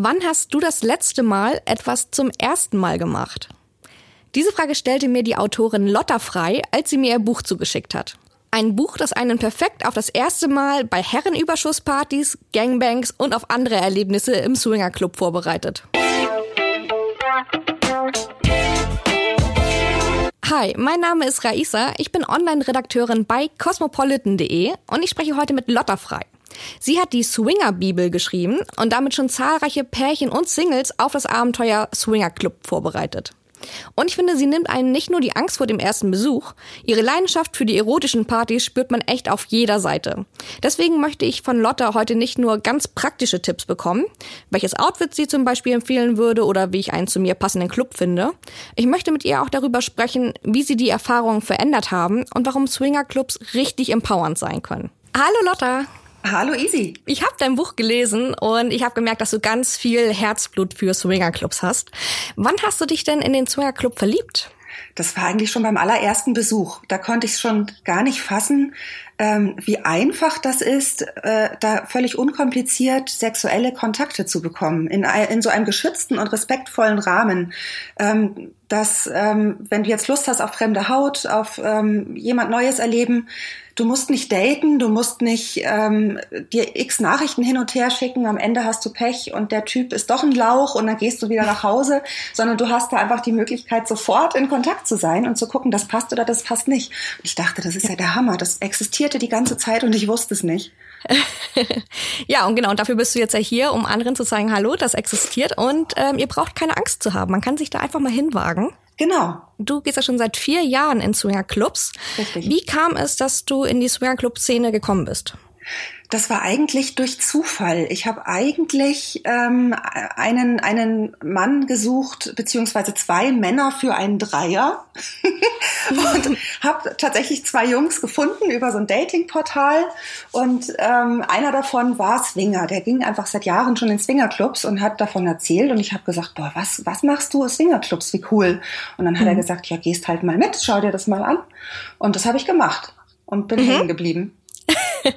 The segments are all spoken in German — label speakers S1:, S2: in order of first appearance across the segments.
S1: Wann hast du das letzte Mal etwas zum ersten Mal gemacht? Diese Frage stellte mir die Autorin Lotta frei, als sie mir ihr Buch zugeschickt hat. Ein Buch, das einen perfekt auf das erste Mal bei Herrenüberschusspartys, Gangbangs und auf andere Erlebnisse im Swingerclub vorbereitet. Hi, mein Name ist Raisa. Ich bin Online-Redakteurin bei cosmopolitan.de und ich spreche heute mit Lotta Frei. Sie hat die Swinger-Bibel geschrieben und damit schon zahlreiche Pärchen und Singles auf das Abenteuer Swinger Club vorbereitet. Und ich finde, sie nimmt einen nicht nur die Angst vor dem ersten Besuch, ihre Leidenschaft für die erotischen Partys spürt man echt auf jeder Seite. Deswegen möchte ich von Lotta heute nicht nur ganz praktische Tipps bekommen, welches Outfit sie zum Beispiel empfehlen würde oder wie ich einen zu mir passenden Club finde. Ich möchte mit ihr auch darüber sprechen, wie sie die Erfahrungen verändert haben und warum Swingerclubs richtig empowernd sein können. Hallo Lotta!
S2: Hallo Easy.
S1: Ich habe dein Buch gelesen und ich habe gemerkt, dass du ganz viel Herzblut für Swingerclubs hast. Wann hast du dich denn in den Swingerclub verliebt?
S2: Das war eigentlich schon beim allerersten Besuch. Da konnte ich schon gar nicht fassen, ähm, wie einfach das ist, äh, da völlig unkompliziert sexuelle Kontakte zu bekommen, in, in so einem geschützten und respektvollen Rahmen. Ähm, dass, ähm, wenn du jetzt Lust hast auf fremde Haut, auf ähm, jemand Neues erleben, du musst nicht daten, du musst nicht ähm, dir x Nachrichten hin und her schicken, am Ende hast du Pech und der Typ ist doch ein Lauch und dann gehst du wieder nach Hause, sondern du hast da einfach die Möglichkeit, sofort in Kontakt zu sein und zu gucken, das passt oder das passt nicht. Und ich dachte, das ist ja der Hammer, das existierte die ganze Zeit und ich wusste es nicht.
S1: ja, und genau, und dafür bist du jetzt ja hier, um anderen zu sagen, hallo, das existiert und ähm, ihr braucht keine Angst zu haben. Man kann sich da einfach mal hinwagen.
S2: Genau.
S1: Du gehst ja schon seit vier Jahren in Swingerclubs. Richtig. Wie kam es, dass du in die Swingerclub-Szene gekommen bist?
S2: Das war eigentlich durch Zufall. Ich habe eigentlich ähm, einen, einen Mann gesucht, beziehungsweise zwei Männer für einen Dreier. und habe tatsächlich zwei Jungs gefunden über so ein Datingportal. Und ähm, einer davon war Swinger. Der ging einfach seit Jahren schon in Swingerclubs und hat davon erzählt. Und ich habe gesagt, boah, was, was machst du Swingerclubs? Wie cool. Und dann hat mhm. er gesagt, ja, gehst halt mal mit, schau dir das mal an. Und das habe ich gemacht und bin mhm. hängen geblieben.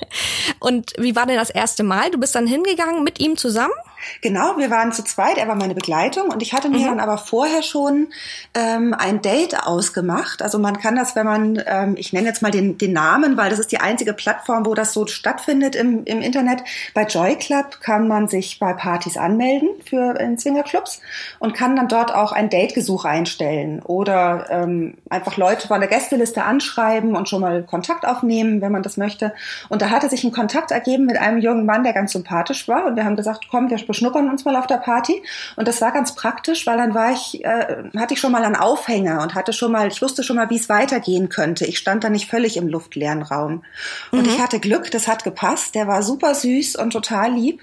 S1: Und wie war denn das erste Mal? Du bist dann hingegangen mit ihm zusammen?
S2: Genau, wir waren zu zweit, er war meine Begleitung und ich hatte mir mhm. dann aber vorher schon ähm, ein Date ausgemacht. Also man kann das, wenn man, ähm, ich nenne jetzt mal den, den Namen, weil das ist die einzige Plattform, wo das so stattfindet im, im Internet. Bei Joy Club kann man sich bei Partys anmelden für in Swingerclubs und kann dann dort auch ein Dategesuch einstellen oder ähm, einfach Leute von der Gästeliste anschreiben und schon mal Kontakt aufnehmen, wenn man das möchte. Und da hatte sich ein Kontakt ergeben mit einem jungen Mann, der ganz sympathisch war und wir haben gesagt, komm, wir beschnuppern uns mal auf der Party. Und das war ganz praktisch, weil dann war ich, äh, hatte ich schon mal einen Aufhänger und hatte schon mal, ich wusste schon mal, wie es weitergehen könnte. Ich stand da nicht völlig im luftleeren Raum. Und mhm. ich hatte Glück, das hat gepasst. Der war super süß und total lieb.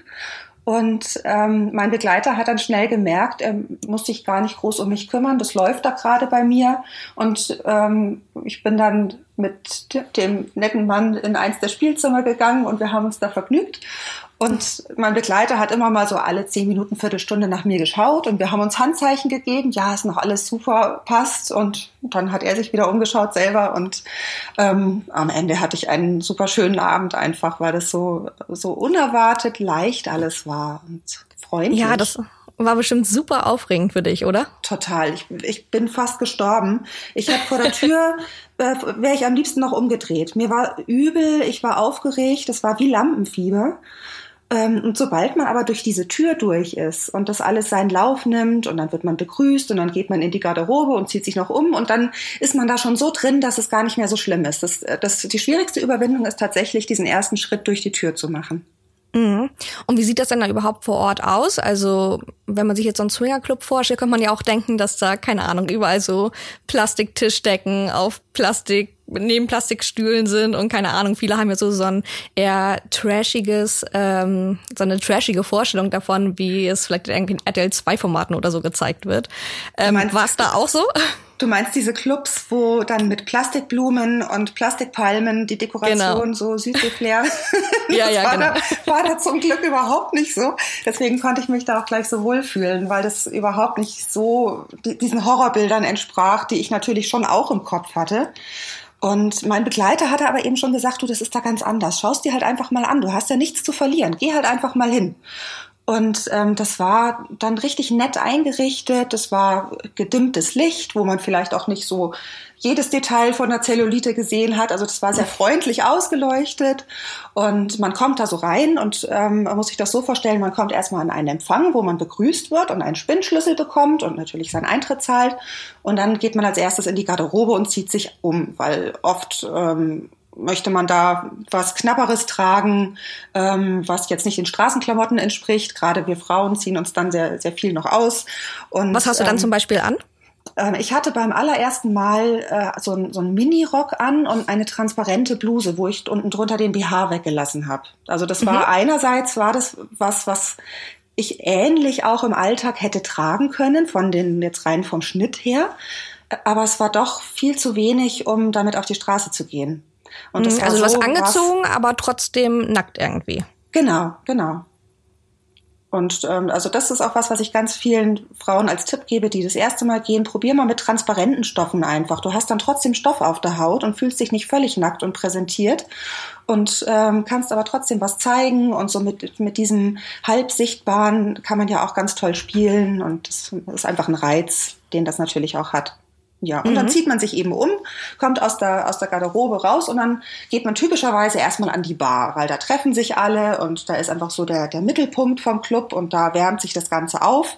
S2: Und ähm, mein Begleiter hat dann schnell gemerkt, er muss sich gar nicht groß um mich kümmern, das läuft da gerade bei mir. Und ähm, ich bin dann mit dem netten Mann in eins der Spielzimmer gegangen und wir haben uns da vergnügt. Und mein Begleiter hat immer mal so alle zehn Minuten, Viertelstunde nach mir geschaut und wir haben uns Handzeichen gegeben, ja, ist noch alles super, passt. Und dann hat er sich wieder umgeschaut selber und ähm, am Ende hatte ich einen super schönen Abend einfach, weil das so, so unerwartet leicht alles war und freundlich.
S1: Ja, das war bestimmt super aufregend für dich, oder?
S2: Total. Ich, ich bin fast gestorben. Ich habe vor der Tür, äh, wäre ich am liebsten noch umgedreht. Mir war übel, ich war aufgeregt, das war wie Lampenfieber. Ähm, und sobald man aber durch diese Tür durch ist und das alles seinen Lauf nimmt und dann wird man begrüßt und dann geht man in die Garderobe und zieht sich noch um und dann ist man da schon so drin, dass es gar nicht mehr so schlimm ist. Das, äh, das, die schwierigste Überwindung ist tatsächlich, diesen ersten Schritt durch die Tür zu machen.
S1: Mhm. Und wie sieht das denn da überhaupt vor Ort aus? Also, wenn man sich jetzt so einen Swingerclub vorstellt, könnte man ja auch denken, dass da, keine Ahnung, überall so Plastiktischdecken auf Plastik, neben Plastikstühlen sind und keine Ahnung, viele haben ja so, so ein eher trashiges, ähm, so eine trashige Vorstellung davon, wie es vielleicht in RTL 2 Formaten oder so gezeigt wird. Ähm, War es da auch so?
S2: Du meinst diese Clubs, wo dann mit Plastikblumen und Plastikpalmen die Dekoration genau. so süße Flair.
S1: ja, ja,
S2: war,
S1: genau.
S2: da, war da zum Glück überhaupt nicht so. Deswegen konnte ich mich da auch gleich so wohlfühlen, weil das überhaupt nicht so diesen Horrorbildern entsprach, die ich natürlich schon auch im Kopf hatte. Und mein Begleiter hatte aber eben schon gesagt, du, das ist da ganz anders. Schaust dir halt einfach mal an. Du hast ja nichts zu verlieren. Geh halt einfach mal hin. Und ähm, das war dann richtig nett eingerichtet. Das war gedimmtes Licht, wo man vielleicht auch nicht so jedes Detail von der Zellulite gesehen hat. Also das war sehr freundlich ausgeleuchtet und man kommt da so rein und ähm, man muss sich das so vorstellen, man kommt erstmal an einen Empfang, wo man begrüßt wird und einen Spinnschlüssel bekommt und natürlich seinen Eintritt zahlt und dann geht man als erstes in die Garderobe und zieht sich um, weil oft ähm, möchte man da was Knapperes tragen, ähm, was jetzt nicht den Straßenklamotten entspricht. Gerade wir Frauen ziehen uns dann sehr, sehr viel noch aus.
S1: Und, was hast du dann ähm, zum Beispiel an?
S2: Ähm, ich hatte beim allerersten Mal äh, so, ein, so einen Mini-Rock an und eine transparente Bluse, wo ich unten drunter den BH weggelassen habe. Also das war mhm. einerseits war das was, was ich ähnlich auch im Alltag hätte tragen können, von den jetzt rein vom Schnitt her. Aber es war doch viel zu wenig, um damit auf die Straße zu gehen.
S1: Und das mhm, also du so, hast angezogen, was, aber trotzdem nackt irgendwie.
S2: Genau, genau. Und ähm, also das ist auch was, was ich ganz vielen Frauen als Tipp gebe, die das erste Mal gehen. Probier mal mit transparenten Stoffen einfach. Du hast dann trotzdem Stoff auf der Haut und fühlst dich nicht völlig nackt und präsentiert und ähm, kannst aber trotzdem was zeigen. Und so mit, mit diesem halbsichtbaren kann man ja auch ganz toll spielen. Und das ist einfach ein Reiz, den das natürlich auch hat. Ja, und mhm. dann zieht man sich eben um, kommt aus der, aus der Garderobe raus und dann geht man typischerweise erstmal an die Bar, weil da treffen sich alle und da ist einfach so der, der Mittelpunkt vom Club und da wärmt sich das Ganze auf.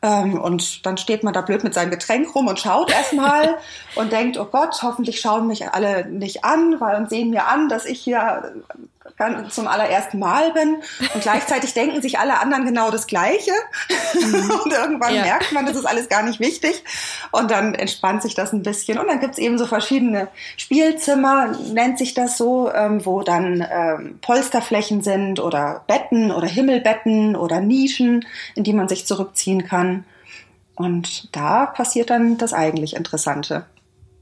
S2: Ähm, und dann steht man da blöd mit seinem Getränk rum und schaut erstmal und denkt, oh Gott, hoffentlich schauen mich alle nicht an, weil und sehen mir an, dass ich hier zum allerersten Mal bin. Und gleichzeitig denken sich alle anderen genau das Gleiche. Mhm. und irgendwann ja. merkt man, das ist alles gar nicht wichtig. Und dann entspannt sich das ein bisschen. Und dann gibt's eben so verschiedene Spielzimmer, nennt sich das so, ähm, wo dann ähm, Polsterflächen sind oder Betten oder Himmelbetten oder Nischen, in die man sich zurückziehen kann. Und da passiert dann das eigentlich Interessante.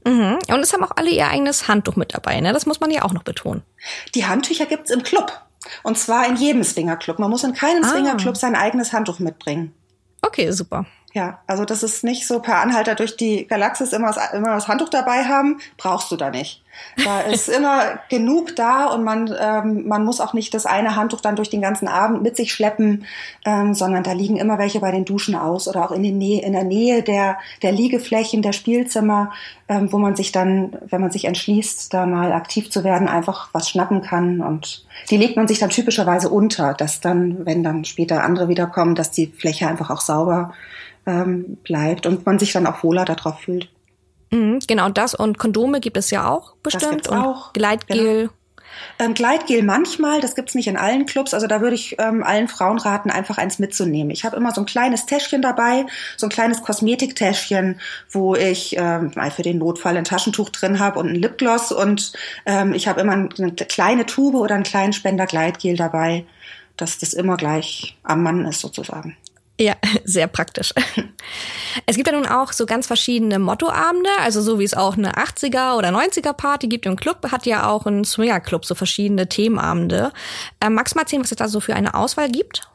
S1: Mhm. Und es haben auch alle ihr eigenes Handtuch mit dabei, ne? Das muss man ja auch noch betonen.
S2: Die Handtücher gibt's im Club. Und zwar in jedem Swingerclub. Man muss in keinem ah. Swingerclub sein eigenes Handtuch mitbringen.
S1: Okay, super.
S2: Ja, also das ist nicht so per Anhalter durch die Galaxis immer das, immer das Handtuch dabei haben, brauchst du da nicht. Da ist immer genug da und man, ähm, man muss auch nicht das eine Handtuch dann durch den ganzen Abend mit sich schleppen, ähm, sondern da liegen immer welche bei den Duschen aus oder auch in, den Nähe, in der Nähe der, der Liegeflächen, der Spielzimmer, ähm, wo man sich dann, wenn man sich entschließt, da mal aktiv zu werden, einfach was schnappen kann. Und die legt man sich dann typischerweise unter, dass dann, wenn dann später andere wiederkommen, dass die Fläche einfach auch sauber ähm, bleibt und man sich dann auch wohler darauf fühlt.
S1: Mhm, genau das und Kondome gibt es ja auch bestimmt und auch. Gleitgel. Genau.
S2: Ähm, Gleitgel manchmal, das gibt's nicht in allen Clubs. Also da würde ich ähm, allen Frauen raten, einfach eins mitzunehmen. Ich habe immer so ein kleines Täschchen dabei, so ein kleines Kosmetiktäschchen, wo ich ähm, für den Notfall ein Taschentuch drin habe und ein Lipgloss und ähm, ich habe immer eine kleine Tube oder einen kleinen Spender Gleitgel dabei, dass das immer gleich am Mann ist sozusagen.
S1: Ja, sehr praktisch. Es gibt ja nun auch so ganz verschiedene Mottoabende, also so wie es auch eine 80er oder 90er Party gibt im Club, hat ja auch ein Swinger Club so verschiedene Themenabende. Ähm, magst du mal erzählen, was es da so für eine Auswahl gibt?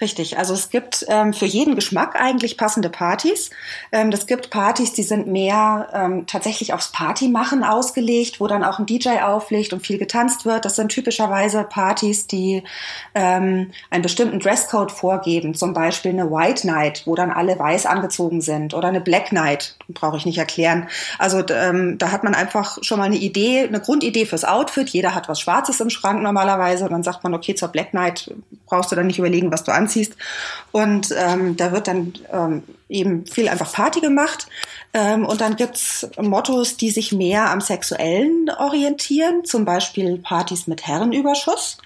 S2: Richtig, also es gibt ähm, für jeden Geschmack eigentlich passende Partys. Ähm, es gibt Partys, die sind mehr ähm, tatsächlich aufs Partymachen ausgelegt, wo dann auch ein DJ auflegt und viel getanzt wird. Das sind typischerweise Partys, die ähm, einen bestimmten Dresscode vorgeben, zum Beispiel eine White Night, wo dann alle weiß angezogen sind, oder eine Black Night, brauche ich nicht erklären. Also ähm, da hat man einfach schon mal eine Idee, eine Grundidee fürs Outfit. Jeder hat was Schwarzes im Schrank normalerweise und dann sagt man, okay, zur Black Night brauchst du dann nicht überlegen, was du anziehst. Und ähm, da wird dann ähm, eben viel einfach Party gemacht. Ähm, und dann gibt's Mottos, die sich mehr am Sexuellen orientieren, zum Beispiel Partys mit Herrenüberschuss.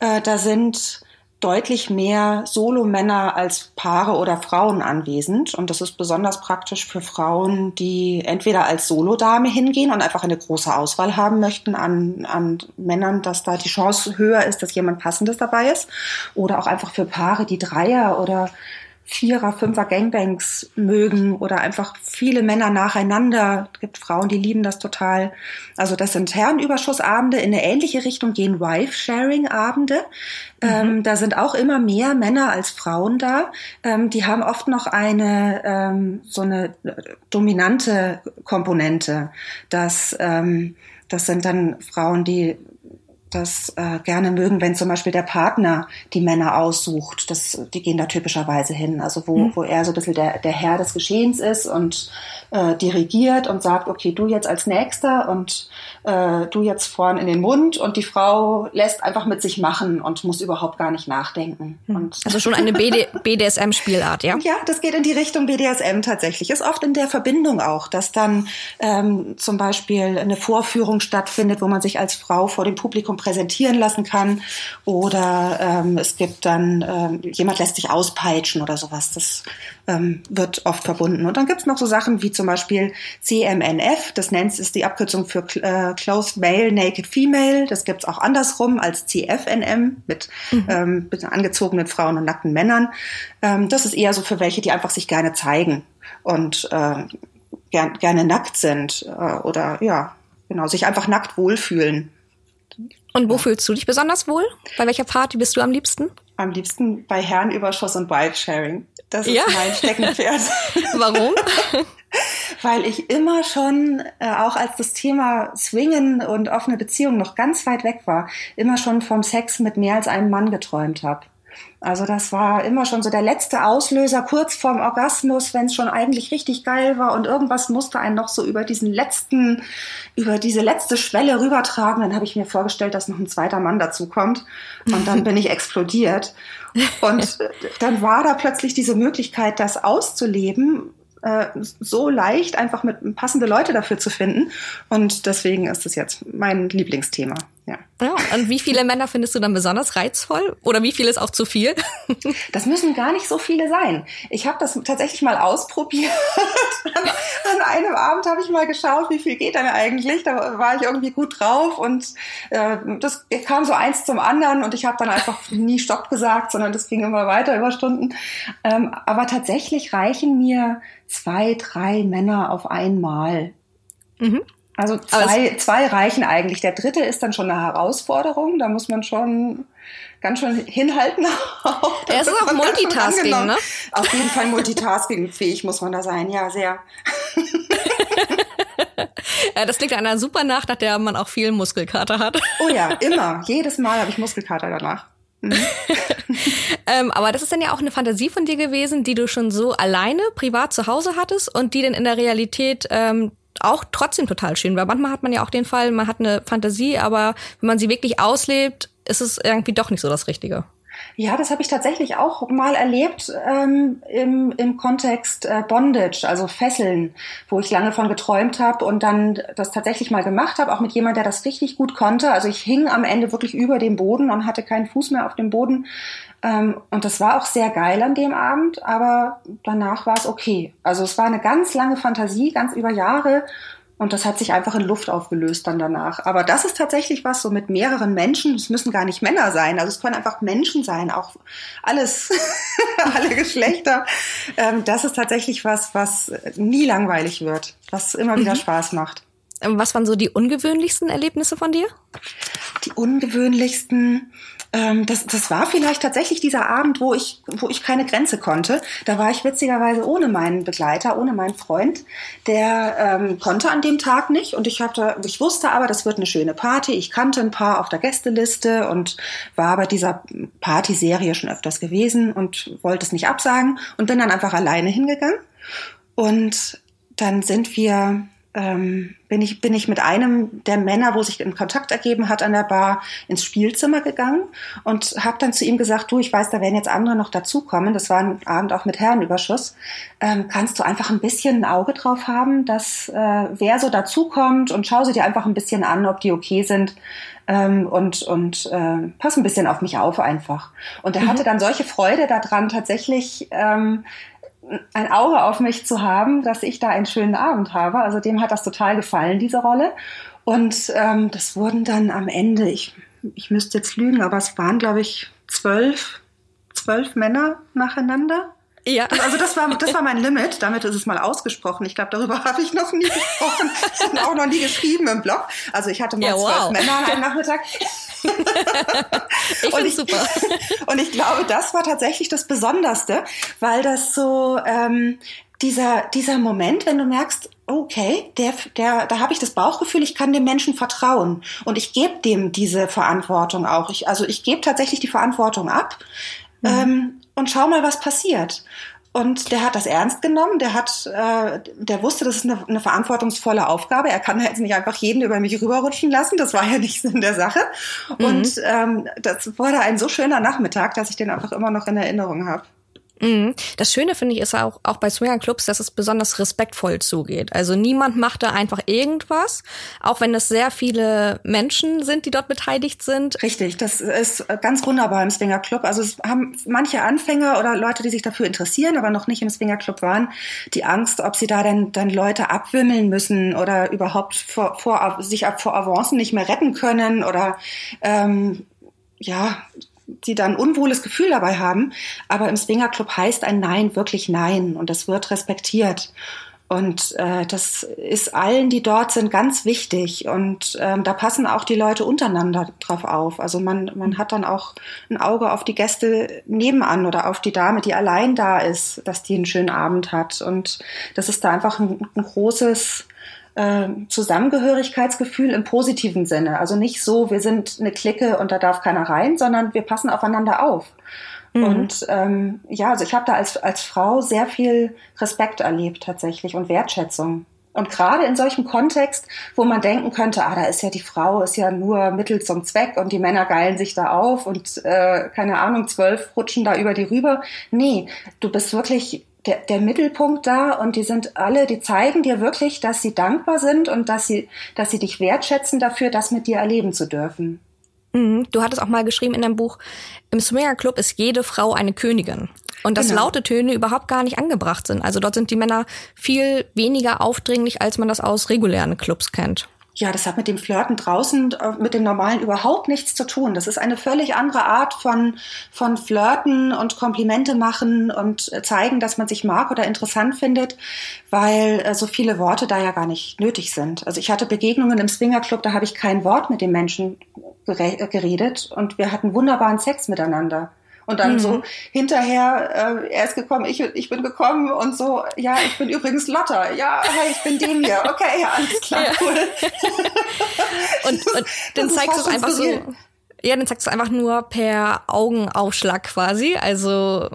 S2: Äh, da sind deutlich mehr Solomänner als Paare oder Frauen anwesend. Und das ist besonders praktisch für Frauen, die entweder als Solodame hingehen und einfach eine große Auswahl haben möchten an, an Männern, dass da die Chance höher ist, dass jemand Passendes dabei ist. Oder auch einfach für Paare, die Dreier oder Vierer, Fünfer Gangbangs mögen oder einfach viele Männer nacheinander. Es gibt Frauen, die lieben das total. Also das sind Herrenüberschussabende. In eine ähnliche Richtung gehen Wife-Sharing-Abende. Mhm. Ähm, da sind auch immer mehr Männer als Frauen da. Ähm, die haben oft noch eine ähm, so eine dominante Komponente. Das, ähm, das sind dann Frauen, die das äh, gerne mögen, wenn zum Beispiel der Partner die Männer aussucht. Das, die gehen da typischerweise hin. Also wo, mhm. wo er so ein bisschen der, der Herr des Geschehens ist und äh, dirigiert und sagt, okay, du jetzt als Nächster und äh, du jetzt vorn in den Mund und die Frau lässt einfach mit sich machen und muss überhaupt gar nicht nachdenken.
S1: Mhm. Also schon eine BD BDSM-Spielart, ja?
S2: Ja, das geht in die Richtung BDSM tatsächlich. Ist oft in der Verbindung auch, dass dann ähm, zum Beispiel eine Vorführung stattfindet, wo man sich als Frau vor dem Publikum präsentieren lassen kann. Oder ähm, es gibt dann, ähm, jemand lässt sich auspeitschen oder sowas. Das ähm, wird oft verbunden. Und dann gibt's noch so Sachen wie zum Beispiel CMNF, das nennt ist die Abkürzung für äh, Closed Male, Naked Female. Das gibt's auch andersrum als CFNM mit, mhm. ähm, mit angezogenen Frauen und nackten Männern. Ähm, das ist eher so für welche, die einfach sich gerne zeigen und äh, gern, gerne nackt sind äh, oder ja, genau, sich einfach nackt wohlfühlen.
S1: Und wo fühlst du dich besonders wohl? Bei welcher Party bist du am liebsten?
S2: Am liebsten bei Herrenüberschuss und Bike-Sharing. Das ist ja. mein Steckenpferd.
S1: Warum?
S2: Weil ich immer schon, äh, auch als das Thema Swingen und offene Beziehungen noch ganz weit weg war, immer schon vom Sex mit mehr als einem Mann geträumt habe. Also das war immer schon so der letzte Auslöser kurz vorm Orgasmus, wenn es schon eigentlich richtig geil war und irgendwas musste einen noch so über diesen letzten, über diese letzte Schwelle rübertragen. Dann habe ich mir vorgestellt, dass noch ein zweiter Mann dazu kommt und dann bin ich explodiert. Und dann war da plötzlich diese Möglichkeit, das auszuleben äh, so leicht, einfach mit passende Leute dafür zu finden. Und deswegen ist es jetzt mein Lieblingsthema. Ja.
S1: ja. Und wie viele Männer findest du dann besonders reizvoll? Oder wie viel ist auch zu viel?
S2: Das müssen gar nicht so viele sein. Ich habe das tatsächlich mal ausprobiert. An einem Abend habe ich mal geschaut, wie viel geht denn eigentlich. Da war ich irgendwie gut drauf und äh, das kam so eins zum anderen und ich habe dann einfach nie Stopp gesagt, sondern das ging immer weiter über Stunden. Ähm, aber tatsächlich reichen mir zwei, drei Männer auf einmal. Mhm. Also zwei, zwei reichen eigentlich. Der dritte ist dann schon eine Herausforderung. Da muss man schon ganz schön hinhalten.
S1: Er ist auch Multitasking, ne?
S2: Auf jeden Fall Multitasking-fähig muss man da sein. Ja, sehr.
S1: ja, das klingt an einer super Nacht, nach der man auch viel Muskelkater hat.
S2: Oh ja, immer. Jedes Mal habe ich Muskelkater danach.
S1: Mhm. ähm, aber das ist dann ja auch eine Fantasie von dir gewesen, die du schon so alleine privat zu Hause hattest und die dann in der Realität ähm, auch trotzdem total schön war. Manchmal hat man ja auch den Fall, man hat eine Fantasie, aber wenn man sie wirklich auslebt, ist es irgendwie doch nicht so das Richtige.
S2: Ja, das habe ich tatsächlich auch mal erlebt ähm, im, im Kontext äh, Bondage, also Fesseln, wo ich lange von geträumt habe und dann das tatsächlich mal gemacht habe, auch mit jemand, der das richtig gut konnte. Also ich hing am Ende wirklich über dem Boden und hatte keinen Fuß mehr auf dem Boden. Ähm, und das war auch sehr geil an dem Abend, aber danach war es okay. Also es war eine ganz lange Fantasie, ganz über Jahre. Und das hat sich einfach in Luft aufgelöst dann danach. Aber das ist tatsächlich was so mit mehreren Menschen. Es müssen gar nicht Männer sein. Also es können einfach Menschen sein, auch alles, alle Geschlechter. Ähm, das ist tatsächlich was, was nie langweilig wird, was immer wieder mhm. Spaß macht.
S1: Was waren so die ungewöhnlichsten Erlebnisse von dir?
S2: Die ungewöhnlichsten, ähm, das, das war vielleicht tatsächlich dieser Abend, wo ich, wo ich keine Grenze konnte. Da war ich witzigerweise ohne meinen Begleiter, ohne meinen Freund. Der ähm, konnte an dem Tag nicht und ich hatte, ich wusste aber, das wird eine schöne Party. Ich kannte ein paar auf der Gästeliste und war bei dieser Partyserie schon öfters gewesen und wollte es nicht absagen und bin dann einfach alleine hingegangen. Und dann sind wir ähm, bin ich, bin ich mit einem der Männer, wo sich in Kontakt ergeben hat an der Bar, ins Spielzimmer gegangen und habe dann zu ihm gesagt, du, ich weiß, da werden jetzt andere noch dazukommen. Das war ein Abend auch mit Herrenüberschuss. Ähm, kannst du einfach ein bisschen ein Auge drauf haben, dass äh, wer so dazukommt und schau sie dir einfach ein bisschen an, ob die okay sind. Ähm, und und äh, pass ein bisschen auf mich auf einfach. Und er mhm. hatte dann solche Freude daran, tatsächlich ähm, ein Auge auf mich zu haben, dass ich da einen schönen Abend habe. Also dem hat das total gefallen, diese Rolle. Und ähm, das wurden dann am Ende, ich, ich müsste jetzt lügen, aber es waren, glaube ich, zwölf, zwölf Männer nacheinander. Ja. Also das war, das war mein Limit. Damit ist es mal ausgesprochen. Ich glaube, darüber habe ich noch nie gesprochen. Habe auch noch nie geschrieben im Blog. Also ich hatte mal ja, wow. zwölf Männer an einem Nachmittag.
S1: ich finde super.
S2: Und ich glaube, das war tatsächlich das Besonderste, weil das so ähm, dieser, dieser Moment, wenn du merkst, okay, der, der, da habe ich das Bauchgefühl, ich kann dem Menschen vertrauen und ich gebe dem diese Verantwortung auch. Ich, also ich gebe tatsächlich die Verantwortung ab mhm. ähm, und schau mal, was passiert. Und der hat das ernst genommen, der hat, äh, der wusste, das ist eine, eine verantwortungsvolle Aufgabe. Er kann jetzt nicht einfach jeden über mich rüberrutschen lassen. Das war ja nicht Sinn der Sache. Mhm. Und ähm, das wurde ein so schöner Nachmittag, dass ich den einfach immer noch in Erinnerung habe.
S1: Mhm. Das Schöne finde ich ist auch, auch bei Swingerclubs, dass es besonders respektvoll zugeht. Also niemand macht da einfach irgendwas, auch wenn es sehr viele Menschen sind, die dort beteiligt sind.
S2: Richtig, das ist ganz wunderbar im Swingerclub. Also es haben manche Anfänger oder Leute, die sich dafür interessieren, aber noch nicht im Swingerclub waren, die Angst, ob sie da dann, dann Leute abwimmeln müssen oder überhaupt vor, vor, sich vor Avancen nicht mehr retten können oder ähm, ja, die dann ein unwohles Gefühl dabei haben. Aber im Swingerclub heißt ein Nein wirklich Nein und das wird respektiert. Und äh, das ist allen, die dort sind, ganz wichtig. Und ähm, da passen auch die Leute untereinander drauf auf. Also man, man hat dann auch ein Auge auf die Gäste nebenan oder auf die Dame, die allein da ist, dass die einen schönen Abend hat. Und das ist da einfach ein, ein großes äh, Zusammengehörigkeitsgefühl im positiven Sinne. Also nicht so, wir sind eine Clique und da darf keiner rein, sondern wir passen aufeinander auf. Mhm. Und ähm, ja, also ich habe da als, als Frau sehr viel Respekt erlebt tatsächlich und Wertschätzung. Und gerade in solchem Kontext, wo man denken könnte, ah, da ist ja die Frau, ist ja nur Mittel zum Zweck und die Männer geilen sich da auf und äh, keine Ahnung, zwölf rutschen da über die rüber. Nee, du bist wirklich der, der Mittelpunkt da und die sind alle, die zeigen dir wirklich, dass sie dankbar sind und dass sie, dass sie dich wertschätzen dafür, das mit dir erleben zu dürfen.
S1: Mhm. Du hattest auch mal geschrieben in deinem Buch, im Swinger Club ist jede Frau eine Königin. Und dass genau. laute Töne überhaupt gar nicht angebracht sind. Also dort sind die Männer viel weniger aufdringlich, als man das aus regulären Clubs kennt.
S2: Ja, das hat mit dem Flirten draußen, äh, mit dem Normalen überhaupt nichts zu tun. Das ist eine völlig andere Art von, von Flirten und Komplimente machen und zeigen, dass man sich mag oder interessant findet, weil äh, so viele Worte da ja gar nicht nötig sind. Also ich hatte Begegnungen im Swingerclub, da habe ich kein Wort mit den Menschen geredet und wir hatten wunderbaren Sex miteinander. Und dann mhm. so hinterher, äh, er ist gekommen, ich, ich bin gekommen und so, ja, ich bin übrigens Lotta, ja, hey, ich bin dem hier, okay, ja, alles klar, ja. cool.
S1: und, und dann zeigst du es einfach so. Ja, dann zeigst du es einfach nur per Augenaufschlag quasi. Also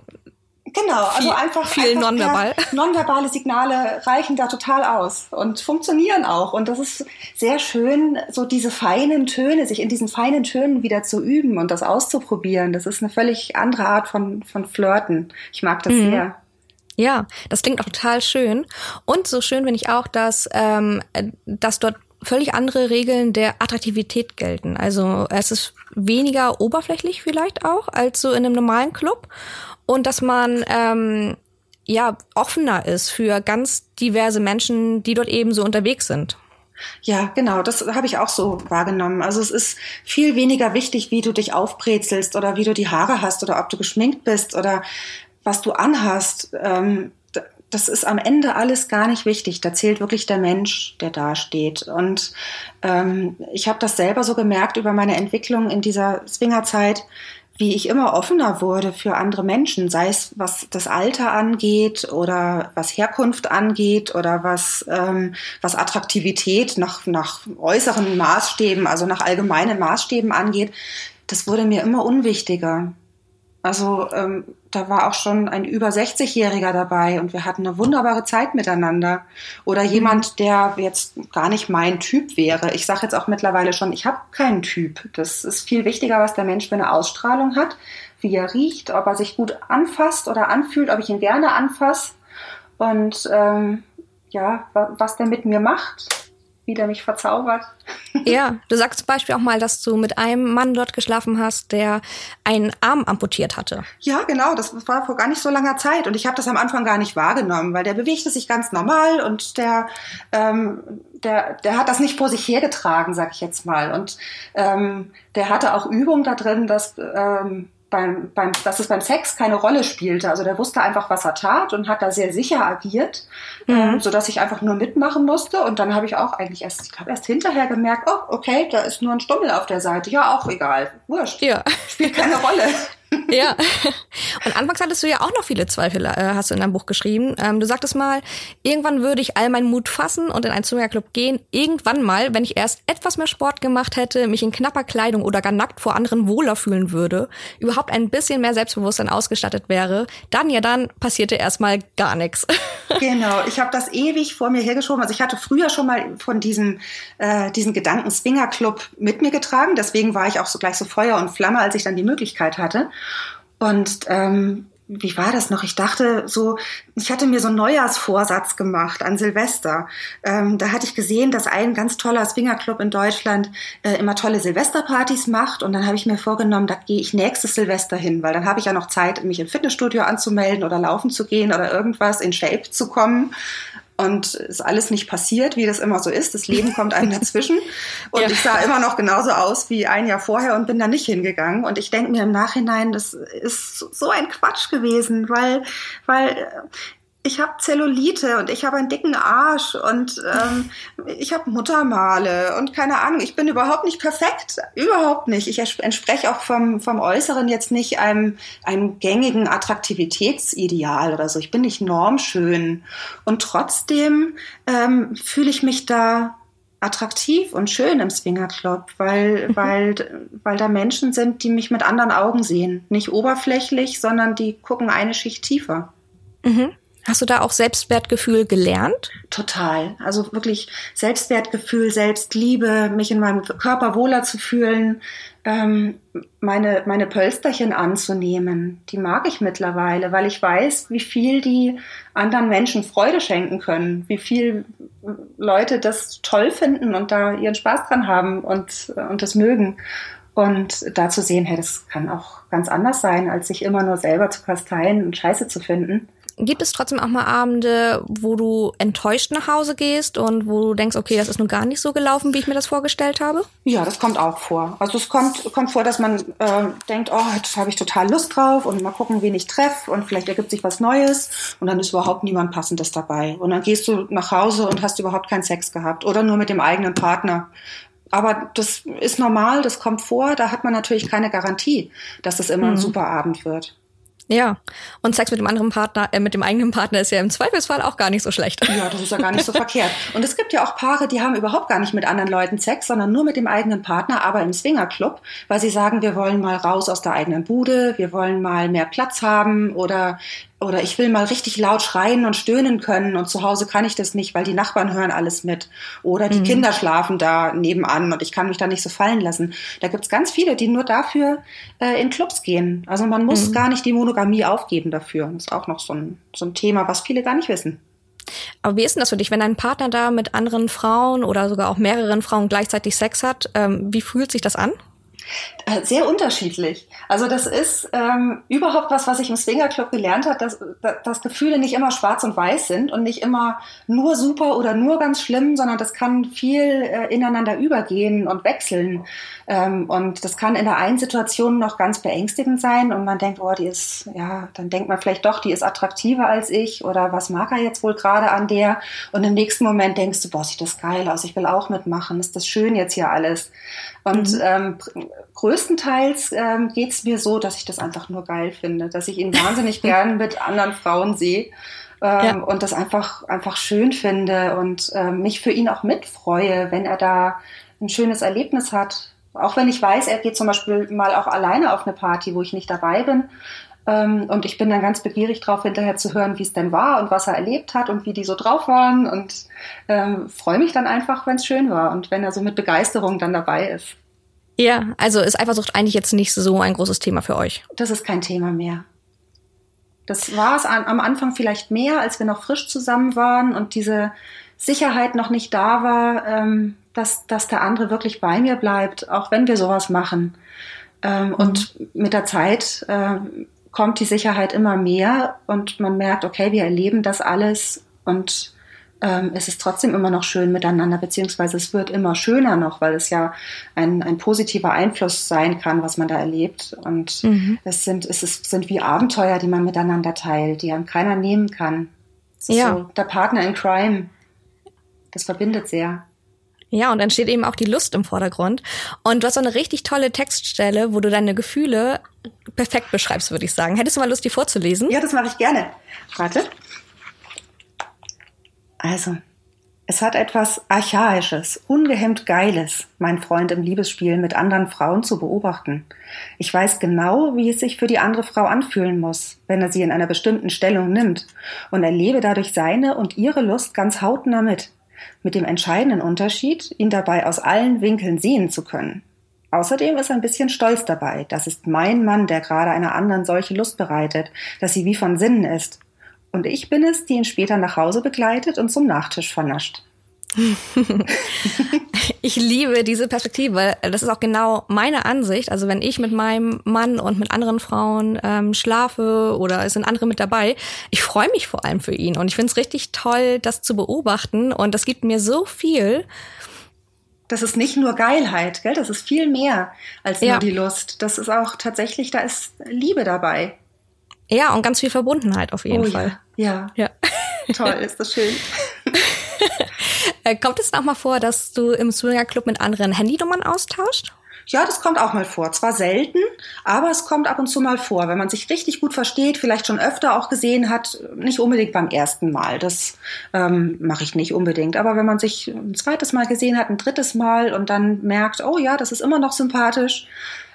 S2: Genau, also viel, einfach,
S1: viel einfach nonverbal.
S2: nonverbale Signale reichen da total aus und funktionieren auch. Und das ist sehr schön, so diese feinen Töne, sich in diesen feinen Tönen wieder zu üben und das auszuprobieren. Das ist eine völlig andere Art von, von Flirten. Ich mag das mhm. sehr.
S1: Ja, das klingt auch total schön. Und so schön finde ich auch, dass, ähm, dass dort völlig andere Regeln der Attraktivität gelten. Also es ist weniger oberflächlich vielleicht auch als so in einem normalen Club und dass man ähm, ja offener ist für ganz diverse Menschen, die dort eben so unterwegs sind.
S2: Ja, genau, das habe ich auch so wahrgenommen. Also es ist viel weniger wichtig, wie du dich aufbrezelst oder wie du die Haare hast oder ob du geschminkt bist oder was du anhast. Ähm, das ist am Ende alles gar nicht wichtig. Da zählt wirklich der Mensch, der da steht. Und ähm, ich habe das selber so gemerkt über meine Entwicklung in dieser Swingerzeit, wie ich immer offener wurde für andere Menschen, sei es was das Alter angeht oder was Herkunft angeht oder was, ähm, was Attraktivität nach, nach äußeren Maßstäben, also nach allgemeinen Maßstäben angeht. Das wurde mir immer unwichtiger. Also ähm, da war auch schon ein über 60-Jähriger dabei und wir hatten eine wunderbare Zeit miteinander. Oder mhm. jemand, der jetzt gar nicht mein Typ wäre. Ich sage jetzt auch mittlerweile schon, ich habe keinen Typ. Das ist viel wichtiger, was der Mensch für eine Ausstrahlung hat, wie er riecht, ob er sich gut anfasst oder anfühlt, ob ich ihn gerne anfasse und ähm, ja, was der mit mir macht wie der mich verzaubert.
S1: Ja, du sagst zum Beispiel auch mal, dass du mit einem Mann dort geschlafen hast, der einen Arm amputiert hatte.
S2: Ja, genau, das war vor gar nicht so langer Zeit und ich habe das am Anfang gar nicht wahrgenommen, weil der bewegte sich ganz normal und der, ähm, der, der hat das nicht vor sich hergetragen, sag ich jetzt mal. Und ähm, der hatte auch Übung da drin, dass ähm, beim, beim, dass es beim Sex keine Rolle spielte. Also der wusste einfach, was er tat und hat da sehr sicher agiert, mhm. ähm, so dass ich einfach nur mitmachen musste. Und dann habe ich auch eigentlich erst, ich habe erst hinterher gemerkt, oh, okay, da ist nur ein Stummel auf der Seite. Ja, auch egal. Wurscht. Ja. Spielt keine Rolle.
S1: Ja. Und anfangs hattest du ja auch noch viele Zweifel, äh, hast du in deinem Buch geschrieben. Ähm, du sagtest mal, irgendwann würde ich all meinen Mut fassen und in einen Swingerclub gehen. Irgendwann mal, wenn ich erst etwas mehr Sport gemacht hätte, mich in knapper Kleidung oder gar nackt vor anderen wohler fühlen würde, überhaupt ein bisschen mehr Selbstbewusstsein ausgestattet wäre, dann ja dann passierte erstmal gar nichts.
S2: Genau, ich habe das ewig vor mir hergeschoben. Also ich hatte früher schon mal von diesem äh, diesen Gedanken Swingerclub mit mir getragen. Deswegen war ich auch so gleich so Feuer und Flamme, als ich dann die Möglichkeit hatte. Und ähm, wie war das noch? Ich dachte so, ich hatte mir so einen Neujahrsvorsatz gemacht an Silvester. Ähm, da hatte ich gesehen, dass ein ganz toller Swingerclub in Deutschland äh, immer tolle Silvesterpartys macht. Und dann habe ich mir vorgenommen, da gehe ich nächstes Silvester hin, weil dann habe ich ja noch Zeit, mich im Fitnessstudio anzumelden oder laufen zu gehen oder irgendwas in Shape zu kommen und ist alles nicht passiert, wie das immer so ist. Das Leben kommt einem dazwischen. Und ja. ich sah immer noch genauso aus wie ein Jahr vorher und bin da nicht hingegangen. Und ich denke mir im Nachhinein, das ist so ein Quatsch gewesen, weil, weil ich habe Zellulite und ich habe einen dicken Arsch und ähm, ich habe Muttermale und keine Ahnung, ich bin überhaupt nicht perfekt, überhaupt nicht. Ich entspreche auch vom, vom Äußeren jetzt nicht einem, einem gängigen Attraktivitätsideal oder so. Ich bin nicht normschön und trotzdem ähm, fühle ich mich da attraktiv und schön im Swingerclub, weil, mhm. weil, weil da Menschen sind, die mich mit anderen Augen sehen. Nicht oberflächlich, sondern die gucken eine Schicht tiefer.
S1: Mhm. Hast du da auch Selbstwertgefühl gelernt?
S2: Total. Also wirklich Selbstwertgefühl, Selbstliebe, mich in meinem Körper wohler zu fühlen, ähm, meine, meine Pölsterchen anzunehmen. Die mag ich mittlerweile, weil ich weiß, wie viel die anderen Menschen Freude schenken können, wie viel Leute das toll finden und da ihren Spaß dran haben und, und das mögen. Und da zu sehen, hey, das kann auch ganz anders sein, als sich immer nur selber zu kasteien und Scheiße zu finden
S1: gibt es trotzdem auch mal Abende, wo du enttäuscht nach Hause gehst und wo du denkst, okay, das ist nun gar nicht so gelaufen, wie ich mir das vorgestellt habe?
S2: Ja, das kommt auch vor. Also es kommt, kommt vor, dass man äh, denkt, oh, jetzt habe ich total Lust drauf und mal gucken, wen ich treffe und vielleicht ergibt sich was Neues und dann ist überhaupt niemand Passendes dabei. Und dann gehst du nach Hause und hast überhaupt keinen Sex gehabt oder nur mit dem eigenen Partner. Aber das ist normal, das kommt vor. Da hat man natürlich keine Garantie, dass das immer mhm. ein super Abend wird.
S1: Ja, und Sex mit dem anderen Partner, äh, mit dem eigenen Partner ist ja im Zweifelsfall auch gar nicht so schlecht.
S2: Ja, das ist ja gar nicht so verkehrt. Und es gibt ja auch Paare, die haben überhaupt gar nicht mit anderen Leuten Sex, sondern nur mit dem eigenen Partner, aber im Swingerclub, weil sie sagen, wir wollen mal raus aus der eigenen Bude, wir wollen mal mehr Platz haben oder oder ich will mal richtig laut schreien und stöhnen können und zu Hause kann ich das nicht, weil die Nachbarn hören alles mit. Oder die mhm. Kinder schlafen da nebenan und ich kann mich da nicht so fallen lassen. Da gibt's ganz viele, die nur dafür äh, in Clubs gehen. Also man muss mhm. gar nicht die Monogamie aufgeben dafür. Das ist auch noch so ein, so ein Thema, was viele gar nicht wissen.
S1: Aber wie ist denn das für dich, wenn dein Partner da mit anderen Frauen oder sogar auch mehreren Frauen gleichzeitig Sex hat? Ähm, wie fühlt sich das an?
S2: Äh, sehr unterschiedlich. Also das ist ähm, überhaupt was, was ich im Swinger Club gelernt habe, dass, dass Gefühle nicht immer schwarz und weiß sind und nicht immer nur super oder nur ganz schlimm, sondern das kann viel äh, ineinander übergehen und wechseln. Ähm, und das kann in der einen Situation noch ganz beängstigend sein und man denkt, oh, die ist, ja, dann denkt man vielleicht doch, die ist attraktiver als ich oder was mag er jetzt wohl gerade an der? Und im nächsten Moment denkst du, boah, sieht das geil aus, ich will auch mitmachen, ist das schön jetzt hier alles? Und mhm. ähm, größtenteils ähm, geht es mir so, dass ich das einfach nur geil finde, dass ich ihn wahnsinnig gern mit anderen Frauen sehe. Ähm, ja. und das einfach einfach schön finde und ähm, mich für ihn auch mitfreue, wenn er da ein schönes Erlebnis hat. Auch wenn ich weiß, er geht zum Beispiel mal auch alleine auf eine Party, wo ich nicht dabei bin. Ähm, und ich bin dann ganz begierig drauf, hinterher zu hören, wie es denn war und was er erlebt hat und wie die so drauf waren. Und ähm, freue mich dann einfach, wenn es schön war und wenn er so mit Begeisterung dann dabei ist.
S1: Ja, also ist Eifersucht eigentlich jetzt nicht so ein großes Thema für euch.
S2: Das ist kein Thema mehr. Das war es am Anfang vielleicht mehr, als wir noch frisch zusammen waren und diese Sicherheit noch nicht da war, ähm, dass, dass der andere wirklich bei mir bleibt, auch wenn wir sowas machen. Ähm, mhm. Und mit der Zeit äh, kommt die Sicherheit immer mehr und man merkt, okay, wir erleben das alles und ähm, es ist trotzdem immer noch schön miteinander, beziehungsweise es wird immer schöner noch, weil es ja ein, ein positiver Einfluss sein kann, was man da erlebt. Und mhm. es, sind, es ist, sind wie Abenteuer, die man miteinander teilt, die einem keiner nehmen kann. Ja. so der Partner in Crime. Das verbindet sehr.
S1: Ja, und dann steht eben auch die Lust im Vordergrund. Und du hast so eine richtig tolle Textstelle, wo du deine Gefühle perfekt beschreibst, würde ich sagen. Hättest du mal Lust, die vorzulesen?
S2: Ja, das mache ich gerne. Warte. Also, es hat etwas Archaisches, ungehemmt Geiles, mein Freund im Liebesspiel mit anderen Frauen zu beobachten. Ich weiß genau, wie es sich für die andere Frau anfühlen muss, wenn er sie in einer bestimmten Stellung nimmt, und erlebe dadurch seine und ihre Lust ganz hautnah mit, mit dem entscheidenden Unterschied, ihn dabei aus allen Winkeln sehen zu können. Außerdem ist ein bisschen Stolz dabei. Das ist mein Mann, der gerade einer anderen solche Lust bereitet, dass sie wie von Sinnen ist. Und ich bin es, die ihn später nach Hause begleitet und zum Nachtisch vernascht.
S1: ich liebe diese Perspektive. Das ist auch genau meine Ansicht. Also wenn ich mit meinem Mann und mit anderen Frauen ähm, schlafe oder es sind andere mit dabei, ich freue mich vor allem für ihn. Und ich finde es richtig toll, das zu beobachten. Und das gibt mir so viel.
S2: Das ist nicht nur Geilheit, gell? Das ist viel mehr als nur ja. die Lust. Das ist auch tatsächlich, da ist Liebe dabei.
S1: Ja, und ganz viel Verbundenheit auf jeden oh, Fall.
S2: Ja. ja. ja. Toll, ist das schön.
S1: Äh, kommt es auch mal vor, dass du im Swinger Club mit anderen Handynummern austauscht?
S2: Ja, das kommt auch mal vor. Zwar selten, aber es kommt ab und zu mal vor, wenn man sich richtig gut versteht, vielleicht schon öfter auch gesehen hat, nicht unbedingt beim ersten Mal. Das ähm, mache ich nicht unbedingt. Aber wenn man sich ein zweites Mal gesehen hat, ein drittes Mal und dann merkt, oh ja, das ist immer noch sympathisch,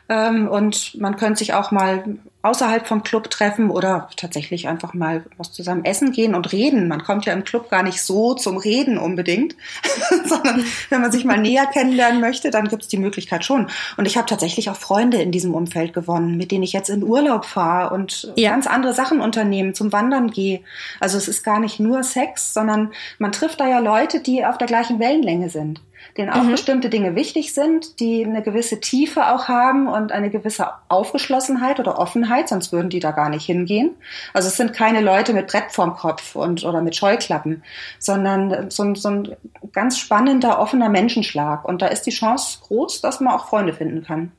S2: ähm, und man könnte sich auch mal außerhalb vom Club treffen oder tatsächlich einfach mal was zusammen essen gehen und reden. Man kommt ja im Club gar nicht so zum Reden unbedingt, sondern wenn man sich mal näher kennenlernen möchte, dann gibt es die Möglichkeit schon. Und ich habe tatsächlich auch Freunde in diesem Umfeld gewonnen, mit denen ich jetzt in Urlaub fahre und ja. ganz andere Sachen unternehmen, zum Wandern gehe. Also es ist gar nicht nur Sex, sondern man trifft da ja Leute, die auf der gleichen Wellenlänge sind denen auch mhm. bestimmte Dinge wichtig sind, die eine gewisse Tiefe auch haben und eine gewisse Aufgeschlossenheit oder Offenheit, sonst würden die da gar nicht hingehen. Also es sind keine Leute mit Brett vorm Kopf und oder mit Scheuklappen, sondern so, so ein ganz spannender, offener Menschenschlag. Und da ist die Chance groß, dass man auch Freunde finden kann.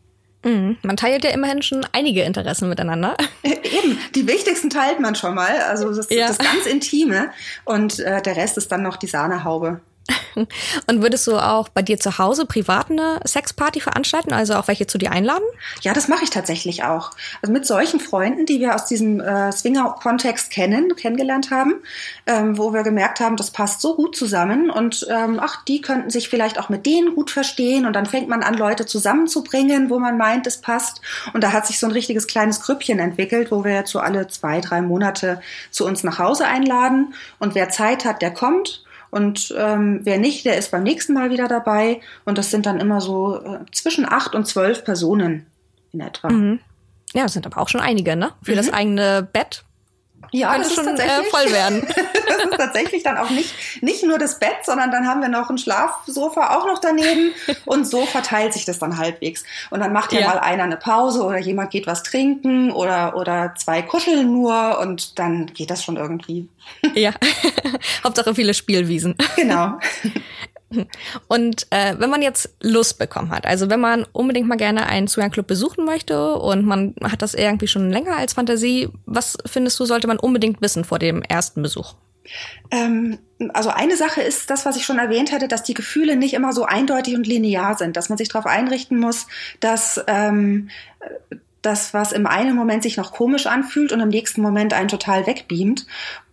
S1: Mhm. Man teilt ja immerhin schon einige Interessen miteinander.
S2: Eben, die wichtigsten teilt man schon mal. Also das, ja. das ganz Intime und äh, der Rest ist dann noch die Sahnehaube.
S1: Und würdest du auch bei dir zu Hause privat eine Sexparty veranstalten, also auch welche zu dir einladen?
S2: Ja, das mache ich tatsächlich auch. Also mit solchen Freunden, die wir aus diesem äh, Swinger-Kontext kennen, kennengelernt haben, ähm, wo wir gemerkt haben, das passt so gut zusammen und ähm, ach, die könnten sich vielleicht auch mit denen gut verstehen und dann fängt man an, Leute zusammenzubringen, wo man meint, es passt. Und da hat sich so ein richtiges kleines Grüppchen entwickelt, wo wir jetzt so alle zwei, drei Monate zu uns nach Hause einladen und wer Zeit hat, der kommt und ähm, wer nicht, der ist beim nächsten Mal wieder dabei. Und das sind dann immer so äh, zwischen acht und zwölf Personen in etwa.
S1: Mhm. Ja, das sind aber auch schon einige, ne? Für mhm. das eigene Bett
S2: ja, könnte das schon äh, voll werden. das ist tatsächlich dann auch nicht, nicht nur das Bett, sondern dann haben wir noch ein Schlafsofa auch noch daneben und so verteilt sich das dann halbwegs. Und dann macht ja, ja mal einer eine Pause oder jemand geht was trinken oder, oder zwei kuscheln nur und dann geht das schon irgendwie.
S1: ja, Hauptsache viele Spielwiesen.
S2: Genau.
S1: Und äh, wenn man jetzt Lust bekommen hat, also wenn man unbedingt mal gerne einen Swing-Club besuchen möchte und man hat das irgendwie schon länger als Fantasie, was findest du, sollte man unbedingt wissen vor dem ersten Besuch?
S2: Ähm, also eine Sache ist das, was ich schon erwähnt hatte, dass die Gefühle nicht immer so eindeutig und linear sind, dass man sich darauf einrichten muss, dass ähm, das, was im einen Moment sich noch komisch anfühlt und im nächsten Moment einen total wegbeamt.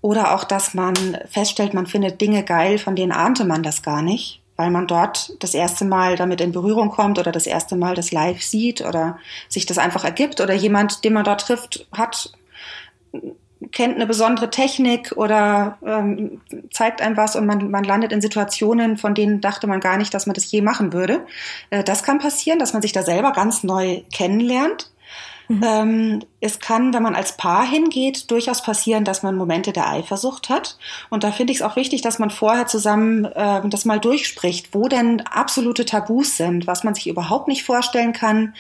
S2: Oder auch, dass man feststellt, man findet Dinge geil, von denen ahnte man das gar nicht, weil man dort das erste Mal damit in Berührung kommt oder das erste Mal das live sieht oder sich das einfach ergibt oder jemand, den man dort trifft, hat kennt eine besondere Technik oder ähm, zeigt einem was und man, man landet in Situationen, von denen dachte man gar nicht, dass man das je machen würde. Äh, das kann passieren, dass man sich da selber ganz neu kennenlernt. Mhm. Ähm, es kann, wenn man als Paar hingeht, durchaus passieren, dass man Momente der Eifersucht hat. Und da finde ich es auch wichtig, dass man vorher zusammen äh, das mal durchspricht, wo denn absolute Tabus sind, was man sich überhaupt nicht vorstellen kann,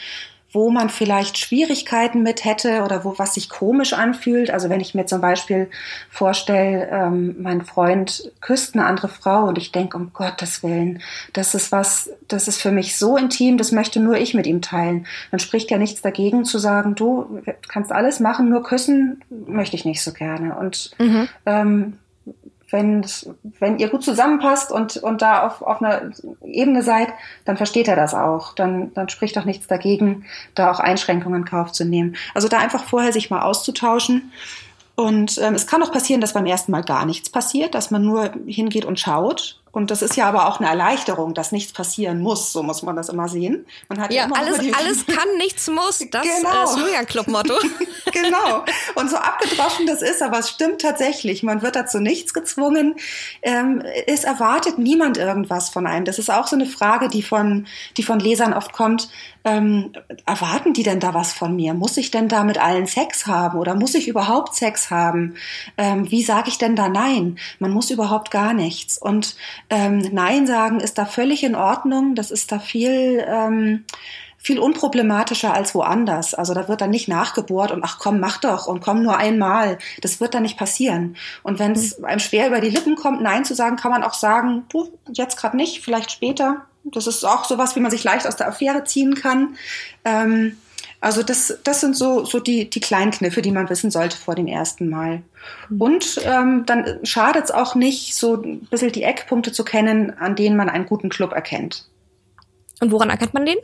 S2: wo man vielleicht Schwierigkeiten mit hätte oder wo was sich komisch anfühlt. Also wenn ich mir zum Beispiel vorstelle, ähm, mein Freund küsst eine andere Frau und ich denke, um Gottes Willen, das ist was, das ist für mich so intim, das möchte nur ich mit ihm teilen. Dann spricht ja nichts dagegen zu sagen, du kannst alles machen, nur küssen möchte ich nicht so gerne. Und mhm. ähm, wenn, wenn ihr gut zusammenpasst und, und da auf, auf einer Ebene seid, dann versteht er das auch. Dann, dann spricht doch nichts dagegen, da auch Einschränkungen in Kauf zu nehmen. Also da einfach vorher sich mal auszutauschen. Und ähm, es kann auch passieren, dass beim ersten Mal gar nichts passiert, dass man nur hingeht und schaut und das ist ja aber auch eine Erleichterung, dass nichts passieren muss. So muss man das immer sehen. Man
S1: hat ja, ja alles, alles kann, nichts muss. Das
S2: genau.
S1: ist Julian Club Motto.
S2: genau. Und so abgedroschen das ist, aber es stimmt tatsächlich. Man wird dazu nichts gezwungen. Ähm, es erwartet niemand irgendwas von einem. Das ist auch so eine Frage, die von, die von Lesern oft kommt. Ähm, erwarten die denn da was von mir? Muss ich denn da mit allen Sex haben oder muss ich überhaupt Sex haben? Ähm, wie sage ich denn da nein? Man muss überhaupt gar nichts. Und ähm, Nein sagen ist da völlig in Ordnung. Das ist da viel, ähm, viel unproblematischer als woanders. Also da wird dann nicht nachgebohrt und ach komm, mach doch und komm nur einmal. Das wird dann nicht passieren. Und wenn es mhm. einem schwer über die Lippen kommt, Nein zu sagen, kann man auch sagen, du, jetzt gerade nicht, vielleicht später. Das ist auch sowas, wie man sich leicht aus der Affäre ziehen kann. Ähm, also das, das sind so, so die, die kleinen Kniffe, die man wissen sollte vor dem ersten Mal. Mhm. Und ähm, dann schadet es auch nicht, so ein bisschen die Eckpunkte zu kennen, an denen man einen guten Club erkennt.
S1: Und woran erkennt man den?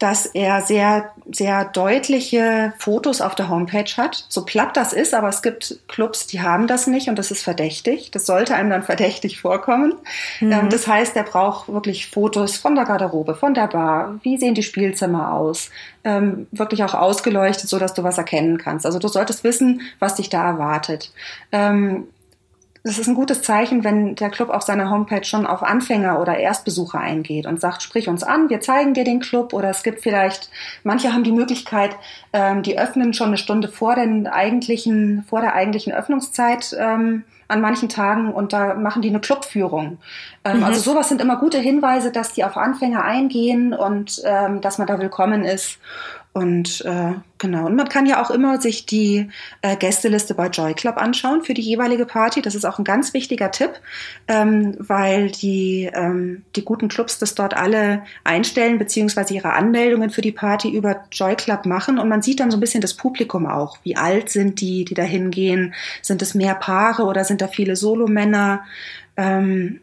S2: Dass er sehr, sehr deutliche Fotos auf der Homepage hat. So platt das ist, aber es gibt Clubs, die haben das nicht und das ist verdächtig. Das sollte einem dann verdächtig vorkommen. Mhm. Ähm, das heißt, er braucht wirklich Fotos von der Garderobe, von der Bar. Wie sehen die Spielzimmer aus? Ähm, wirklich auch ausgeleuchtet, so dass du was erkennen kannst. Also du solltest wissen, was dich da erwartet. Ähm, es ist ein gutes Zeichen, wenn der Club auf seiner Homepage schon auf Anfänger oder Erstbesucher eingeht und sagt, sprich uns an, wir zeigen dir den Club oder es gibt vielleicht, manche haben die Möglichkeit, ähm, die öffnen schon eine Stunde vor den eigentlichen, vor der eigentlichen Öffnungszeit ähm, an manchen Tagen und da machen die eine Clubführung. Ähm, mhm. Also sowas sind immer gute Hinweise, dass die auf Anfänger eingehen und ähm, dass man da willkommen ist. Und äh, genau, und man kann ja auch immer sich die äh, Gästeliste bei Joy Club anschauen für die jeweilige Party. Das ist auch ein ganz wichtiger Tipp, ähm, weil die, ähm, die guten Clubs das dort alle einstellen, beziehungsweise ihre Anmeldungen für die Party über Joy Club machen. Und man sieht dann so ein bisschen das Publikum auch. Wie alt sind die, die da hingehen? Sind es mehr Paare oder sind da viele Solomänner? Ähm,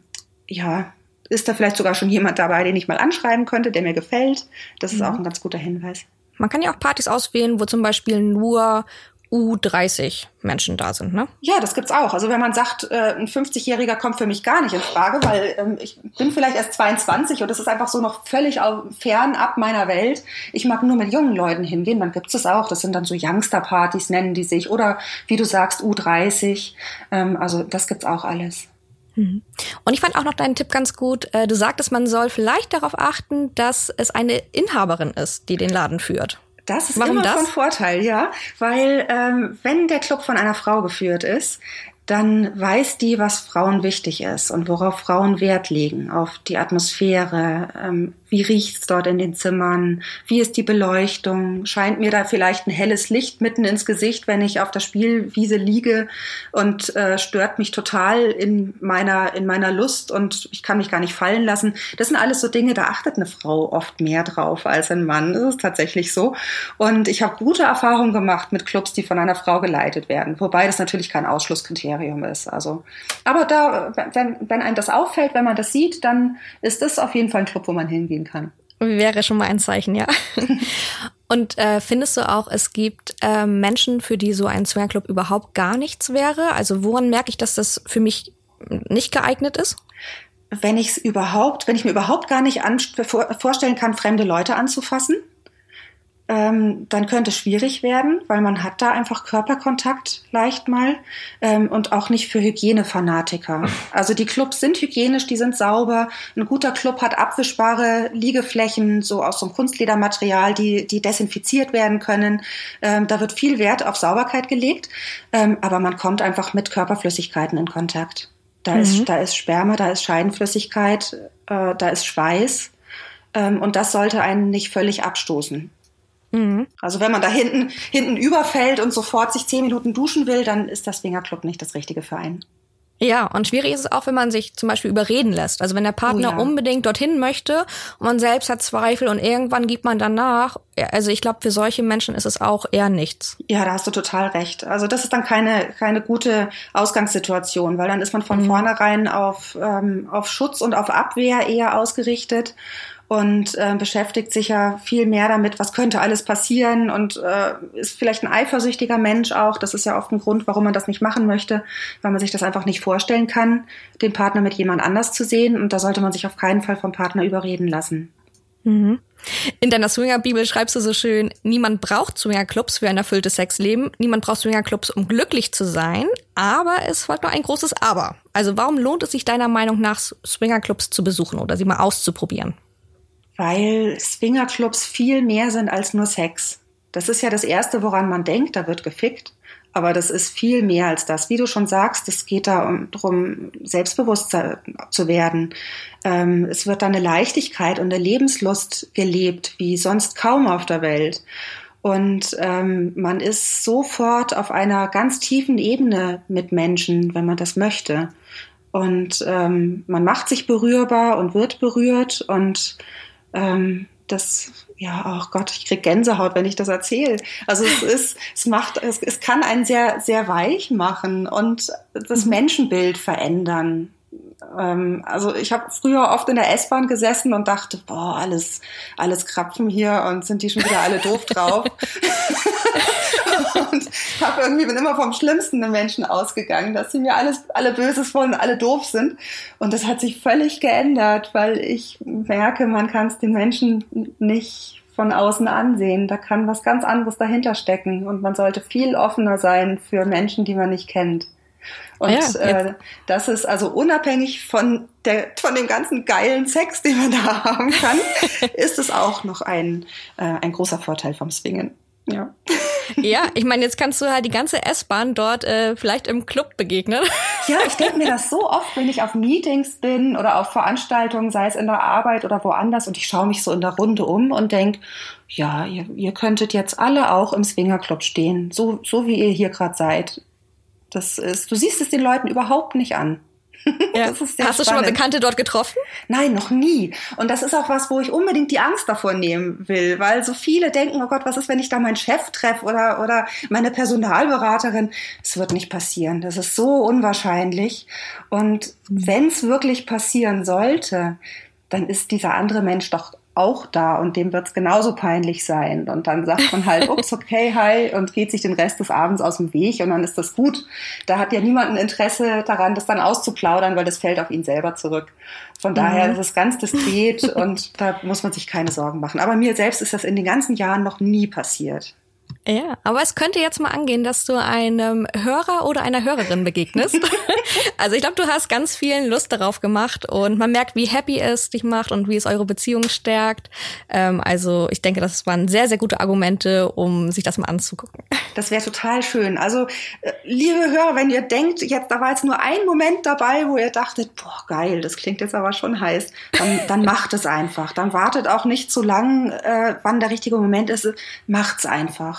S2: ja, ist da vielleicht sogar schon jemand dabei, den ich mal anschreiben könnte, der mir gefällt? Das ist mhm. auch ein ganz guter Hinweis.
S1: Man kann ja auch Partys auswählen, wo zum Beispiel nur U30 Menschen da sind, ne?
S2: Ja, das gibt's auch. Also wenn man sagt, äh, ein 50-Jähriger kommt für mich gar nicht in Frage, weil ähm, ich bin vielleicht erst 22 und das ist einfach so noch völlig fern ab meiner Welt. Ich mag nur mit jungen Leuten hingehen, dann gibt's das auch. Das sind dann so Youngster-Partys, nennen die sich. Oder wie du sagst, U30. Ähm, also das gibt's auch alles.
S1: Mhm. Und ich fand auch noch deinen Tipp ganz gut. Äh, du sagtest, man soll vielleicht darauf achten, dass es eine Inhaberin ist, die den Laden führt.
S2: Das ist Warum immer das? von Vorteil, ja, weil ähm, wenn der Club von einer Frau geführt ist, dann weiß die, was Frauen wichtig ist und worauf Frauen Wert legen, auf die Atmosphäre, ähm, wie riecht's dort in den Zimmern, wie ist die Beleuchtung, scheint mir da vielleicht ein helles Licht mitten ins Gesicht, wenn ich auf der Spielwiese liege und äh, stört mich total in meiner in meiner Lust und ich kann mich gar nicht fallen lassen. Das sind alles so Dinge, da achtet eine Frau oft mehr drauf als ein Mann. Das ist tatsächlich so. Und ich habe gute Erfahrungen gemacht mit Clubs, die von einer Frau geleitet werden, wobei das natürlich kein Ausschlusskriterium Kriterium ist. Also, aber da, wenn, wenn einem das auffällt, wenn man das sieht, dann ist das auf jeden Fall ein Club, wo man hingehen kann.
S1: Wäre schon mal ein Zeichen, ja. Und äh, findest du auch, es gibt äh, Menschen, für die so ein Swingerclub überhaupt gar nichts wäre? Also woran merke ich, dass das für mich nicht geeignet ist?
S2: Wenn ich es überhaupt, wenn ich mir überhaupt gar nicht vorstellen kann, fremde Leute anzufassen, ähm, dann könnte es schwierig werden, weil man hat da einfach Körperkontakt leicht mal ähm, und auch nicht für Hygienefanatiker. Also die Clubs sind hygienisch, die sind sauber. Ein guter Club hat abwischbare Liegeflächen, so aus so einem Kunstledermaterial, die, die desinfiziert werden können. Ähm, da wird viel Wert auf Sauberkeit gelegt, ähm, aber man kommt einfach mit Körperflüssigkeiten in Kontakt. Da, mhm. ist, da ist Sperma, da ist Scheidenflüssigkeit, äh, da ist Schweiß. Ähm, und das sollte einen nicht völlig abstoßen. Mhm. Also wenn man da hinten, hinten überfällt und sofort sich zehn Minuten duschen will, dann ist das Swingerclub nicht das Richtige für einen.
S1: Ja, und schwierig ist es auch, wenn man sich zum Beispiel überreden lässt. Also wenn der Partner oh ja. unbedingt dorthin möchte und man selbst hat Zweifel und irgendwann gibt man danach. Also ich glaube, für solche Menschen ist es auch eher nichts.
S2: Ja, da hast du total recht. Also das ist dann keine, keine gute Ausgangssituation, weil dann ist man von mhm. vornherein auf, ähm, auf Schutz und auf Abwehr eher ausgerichtet und äh, beschäftigt sich ja viel mehr damit, was könnte alles passieren und äh, ist vielleicht ein eifersüchtiger Mensch auch. Das ist ja oft ein Grund, warum man das nicht machen möchte, weil man sich das einfach nicht vorstellen kann, den Partner mit jemand anders zu sehen. Und da sollte man sich auf keinen Fall vom Partner überreden lassen.
S1: Mhm. In deiner Swinger-Bibel schreibst du so schön, niemand braucht Swinger-Clubs für ein erfülltes Sexleben, niemand braucht Swinger-Clubs, um glücklich zu sein, aber es folgt noch ein großes Aber. Also warum lohnt es sich deiner Meinung nach, Swinger-Clubs zu besuchen oder sie mal auszuprobieren?
S2: Weil Swingerclubs viel mehr sind als nur Sex. Das ist ja das Erste, woran man denkt, da wird gefickt. Aber das ist viel mehr als das. Wie du schon sagst, es geht da um, darum, selbstbewusst zu werden. Ähm, es wird da eine Leichtigkeit und eine Lebenslust gelebt, wie sonst kaum auf der Welt. Und ähm, man ist sofort auf einer ganz tiefen Ebene mit Menschen, wenn man das möchte. Und ähm, man macht sich berührbar und wird berührt und ähm, das, ja, ach oh Gott, ich krieg Gänsehaut, wenn ich das erzähle. Also es ist, es macht, es, es kann einen sehr, sehr weich machen und das mhm. Menschenbild verändern. Ähm, also ich habe früher oft in der S-Bahn gesessen und dachte, boah, alles, alles Krapfen hier und sind die schon wieder alle doof drauf. und habe irgendwie bin immer vom Schlimmsten der Menschen ausgegangen, dass sie mir alles alle Böses wollen, alle doof sind. Und das hat sich völlig geändert, weil ich merke, man kann es den Menschen nicht von außen ansehen. Da kann was ganz anderes dahinter stecken und man sollte viel offener sein für Menschen, die man nicht kennt. Und ja, äh, das ist also unabhängig von der von dem ganzen geilen Sex, den man da haben kann, ist es auch noch ein äh, ein großer Vorteil vom Swingen. Ja.
S1: Ja, ich meine, jetzt kannst du halt die ganze S-Bahn dort äh, vielleicht im Club begegnen.
S2: Ja, ich denke mir das so oft, wenn ich auf Meetings bin oder auf Veranstaltungen, sei es in der Arbeit oder woanders, und ich schaue mich so in der Runde um und denk, ja, ihr, ihr könntet jetzt alle auch im Swingerclub stehen, so, so wie ihr hier gerade seid. Das ist, du siehst es den Leuten überhaupt nicht an.
S1: Ja. Hast spannend. du schon mal Bekannte dort getroffen?
S2: Nein, noch nie. Und das ist auch was, wo ich unbedingt die Angst davor nehmen will, weil so viele denken, oh Gott, was ist, wenn ich da meinen Chef treffe oder, oder meine Personalberaterin? Es wird nicht passieren. Das ist so unwahrscheinlich. Und wenn es wirklich passieren sollte, dann ist dieser andere Mensch doch auch da und dem wird es genauso peinlich sein. Und dann sagt man halt, ups, okay, hi, und geht sich den Rest des Abends aus dem Weg und dann ist das gut. Da hat ja niemand ein Interesse daran, das dann auszuplaudern, weil das fällt auf ihn selber zurück. Von daher mhm. ist es ganz diskret und da muss man sich keine Sorgen machen. Aber mir selbst ist das in den ganzen Jahren noch nie passiert.
S1: Ja, aber es könnte jetzt mal angehen, dass du einem Hörer oder einer Hörerin begegnest. also ich glaube, du hast ganz vielen Lust darauf gemacht und man merkt, wie happy es dich macht und wie es eure Beziehung stärkt. Ähm, also ich denke, das waren sehr, sehr gute Argumente, um sich das mal anzugucken.
S2: Das wäre total schön. Also äh, liebe Hörer, wenn ihr denkt, jetzt da war jetzt nur ein Moment dabei, wo ihr dachtet, boah geil, das klingt jetzt aber schon heiß, dann, dann macht es einfach. Dann wartet auch nicht zu lang, äh, wann der richtige Moment ist. Macht's einfach.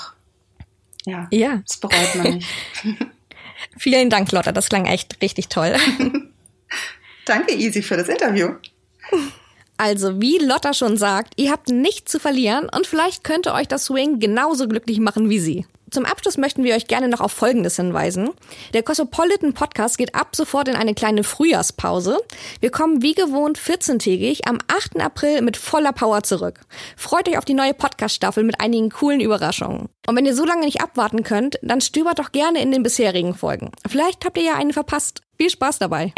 S2: Ja, ja. das bereut man nicht.
S1: Vielen Dank, Lotta. Das klang echt richtig toll.
S2: Danke, Easy, für das Interview.
S1: Also, wie Lotta schon sagt, ihr habt nichts zu verlieren und vielleicht könnte euch das Swing genauso glücklich machen wie sie. Zum Abschluss möchten wir euch gerne noch auf Folgendes hinweisen. Der Cosmopolitan Podcast geht ab sofort in eine kleine Frühjahrspause. Wir kommen wie gewohnt 14-tägig am 8. April mit voller Power zurück. Freut euch auf die neue Podcast-Staffel mit einigen coolen Überraschungen. Und wenn ihr so lange nicht abwarten könnt, dann stöbert doch gerne in den bisherigen Folgen. Vielleicht habt ihr ja eine verpasst. Viel Spaß dabei.